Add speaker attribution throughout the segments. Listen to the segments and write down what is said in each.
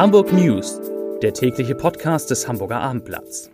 Speaker 1: Hamburg News, der tägliche Podcast des Hamburger Abendblatts.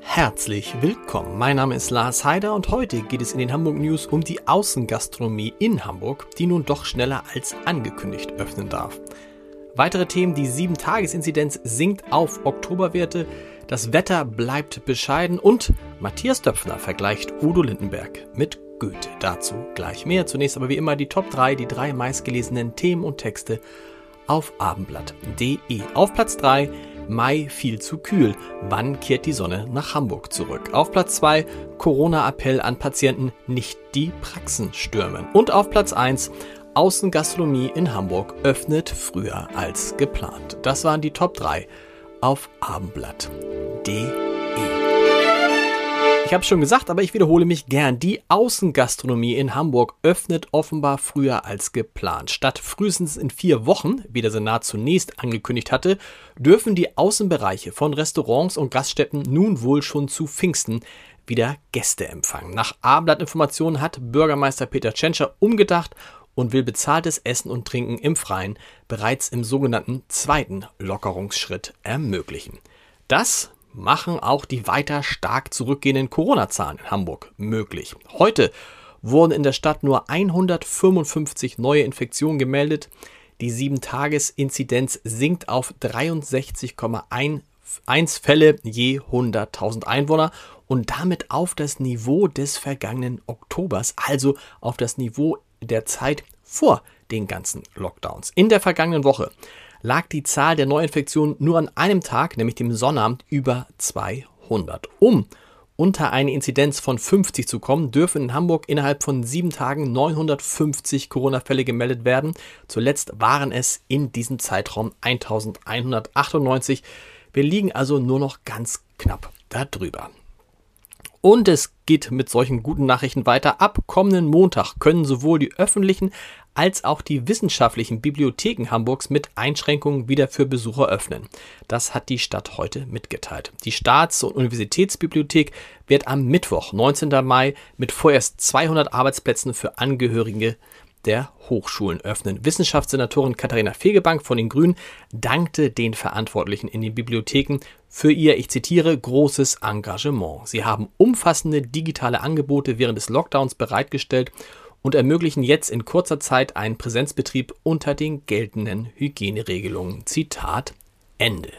Speaker 2: Herzlich willkommen. Mein Name ist Lars Heider und heute geht es in den Hamburg News um die Außengastronomie in Hamburg, die nun doch schneller als angekündigt öffnen darf. Weitere Themen, die 7-Tages-Inzidenz sinkt auf Oktoberwerte, das Wetter bleibt bescheiden und Matthias Döpfner vergleicht Udo Lindenberg mit Goethe. Dazu gleich mehr. Zunächst aber wie immer die Top 3, die drei meistgelesenen Themen und Texte auf abendblatt.de. Auf Platz 3 Mai viel zu kühl. Wann kehrt die Sonne nach Hamburg zurück? Auf Platz 2 Corona-Appell an Patienten, nicht die Praxen stürmen. Und auf Platz 1 Außengastronomie in Hamburg öffnet früher als geplant. Das waren die Top 3 auf abendblatt.de. Ich habe schon gesagt, aber ich wiederhole mich gern. Die Außengastronomie in Hamburg öffnet offenbar früher als geplant. Statt frühestens in vier Wochen, wie der Senat zunächst angekündigt hatte, dürfen die Außenbereiche von Restaurants und Gaststätten nun wohl schon zu Pfingsten wieder Gäste empfangen. Nach Abendblatt-Informationen hat Bürgermeister Peter Tschentscher umgedacht und will bezahltes Essen und Trinken im Freien bereits im sogenannten zweiten Lockerungsschritt ermöglichen. Das machen auch die weiter stark zurückgehenden Corona-Zahlen in Hamburg möglich. Heute wurden in der Stadt nur 155 neue Infektionen gemeldet. Die 7-Tages-Inzidenz sinkt auf 63,1 Fälle je 100.000 Einwohner und damit auf das Niveau des vergangenen Oktobers, also auf das Niveau der Zeit vor den ganzen Lockdowns. In der vergangenen Woche lag die Zahl der Neuinfektionen nur an einem Tag, nämlich dem Sonnabend, über 200. Um unter eine Inzidenz von 50 zu kommen, dürfen in Hamburg innerhalb von sieben Tagen 950 Corona-Fälle gemeldet werden. Zuletzt waren es in diesem Zeitraum 1198. Wir liegen also nur noch ganz knapp darüber. Und es geht mit solchen guten Nachrichten weiter. Ab kommenden Montag können sowohl die öffentlichen als auch die wissenschaftlichen Bibliotheken Hamburgs mit Einschränkungen wieder für Besucher öffnen. Das hat die Stadt heute mitgeteilt. Die Staats- und Universitätsbibliothek wird am Mittwoch, 19. Mai, mit vorerst 200 Arbeitsplätzen für Angehörige der Hochschulen öffnen. Wissenschaftssenatorin Katharina Fegebank von den Grünen dankte den Verantwortlichen in den Bibliotheken für ihr, ich zitiere, großes Engagement. Sie haben umfassende digitale Angebote während des Lockdowns bereitgestellt und ermöglichen jetzt in kurzer Zeit einen Präsenzbetrieb unter den geltenden Hygieneregelungen. Zitat Ende.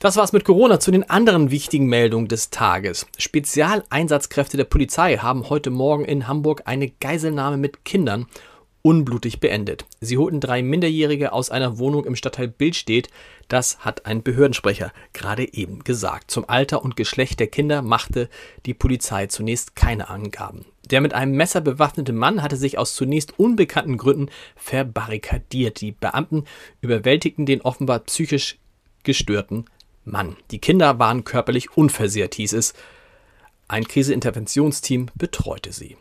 Speaker 2: Das war's mit Corona. Zu den anderen wichtigen Meldungen des Tages. Spezialeinsatzkräfte der Polizei haben heute Morgen in Hamburg eine Geiselnahme mit Kindern unblutig beendet. Sie holten drei Minderjährige aus einer Wohnung im Stadtteil Bildstedt. Das hat ein Behördensprecher gerade eben gesagt. Zum Alter und Geschlecht der Kinder machte die Polizei zunächst keine Angaben. Der mit einem Messer bewaffnete Mann hatte sich aus zunächst unbekannten Gründen verbarrikadiert. Die Beamten überwältigten den offenbar psychisch gestörten Mann, die Kinder waren körperlich unversehrt, hieß es. Ein Kriseinterventionsteam betreute sie.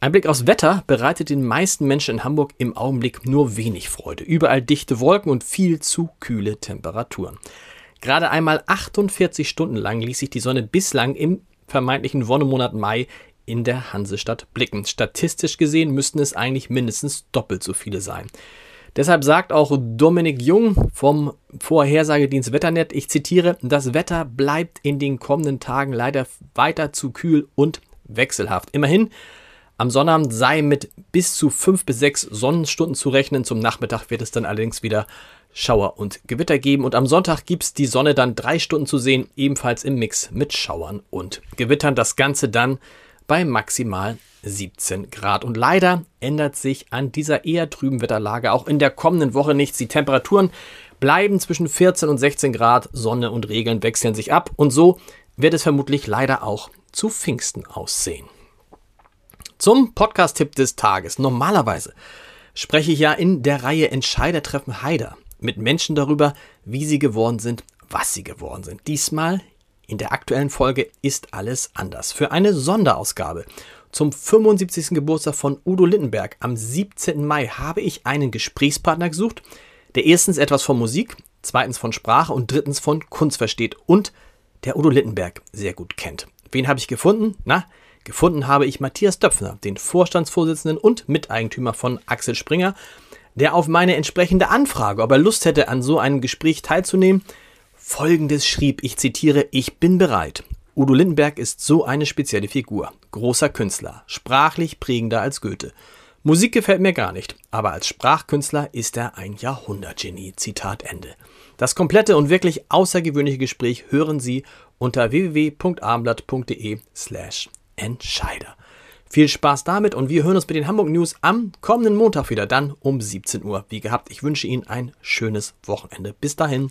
Speaker 2: Ein Blick aufs Wetter bereitet den meisten Menschen in Hamburg im Augenblick nur wenig Freude. Überall dichte Wolken und viel zu kühle Temperaturen. Gerade einmal 48 Stunden lang ließ sich die Sonne bislang im vermeintlichen Wonnemonat Mai in der Hansestadt blicken. Statistisch gesehen müssten es eigentlich mindestens doppelt so viele sein. Deshalb sagt auch Dominik Jung vom Vorhersagedienst Wetternet, ich zitiere, das Wetter bleibt in den kommenden Tagen leider weiter zu kühl und wechselhaft. Immerhin, am Sonnabend sei mit bis zu fünf bis sechs Sonnenstunden zu rechnen. Zum Nachmittag wird es dann allerdings wieder Schauer und Gewitter geben. Und am Sonntag gibt es die Sonne dann drei Stunden zu sehen, ebenfalls im Mix mit Schauern und Gewittern. Das Ganze dann bei maximal 17 Grad. Und leider ändert sich an dieser eher trüben Wetterlage auch in der kommenden Woche nichts. Die Temperaturen bleiben zwischen 14 und 16 Grad. Sonne und Regeln wechseln sich ab. Und so wird es vermutlich leider auch zu Pfingsten aussehen. Zum Podcast-Tipp des Tages. Normalerweise spreche ich ja in der Reihe Entscheidertreffen Heider mit Menschen darüber, wie sie geworden sind, was sie geworden sind. Diesmal in der aktuellen Folge ist alles anders. Für eine Sonderausgabe zum 75. Geburtstag von Udo Lindenberg am 17. Mai habe ich einen Gesprächspartner gesucht, der erstens etwas von Musik, zweitens von Sprache und drittens von Kunst versteht und der Udo Littenberg sehr gut kennt. Wen habe ich gefunden? Na, gefunden habe ich Matthias Döpfner, den Vorstandsvorsitzenden und Miteigentümer von Axel Springer, der auf meine entsprechende Anfrage, ob er Lust hätte, an so einem Gespräch teilzunehmen, folgendes schrieb, ich zitiere, ich bin bereit. Udo Lindenberg ist so eine spezielle Figur, großer Künstler, sprachlich prägender als Goethe. Musik gefällt mir gar nicht, aber als Sprachkünstler ist er ein Jahrhundertgenie. Zitat Ende. Das komplette und wirklich außergewöhnliche Gespräch hören Sie unter www.abendblatt.de slash Entscheider. Viel Spaß damit und wir hören uns mit den Hamburg News am kommenden Montag wieder, dann um 17 Uhr. Wie gehabt, ich wünsche Ihnen ein schönes Wochenende. Bis dahin.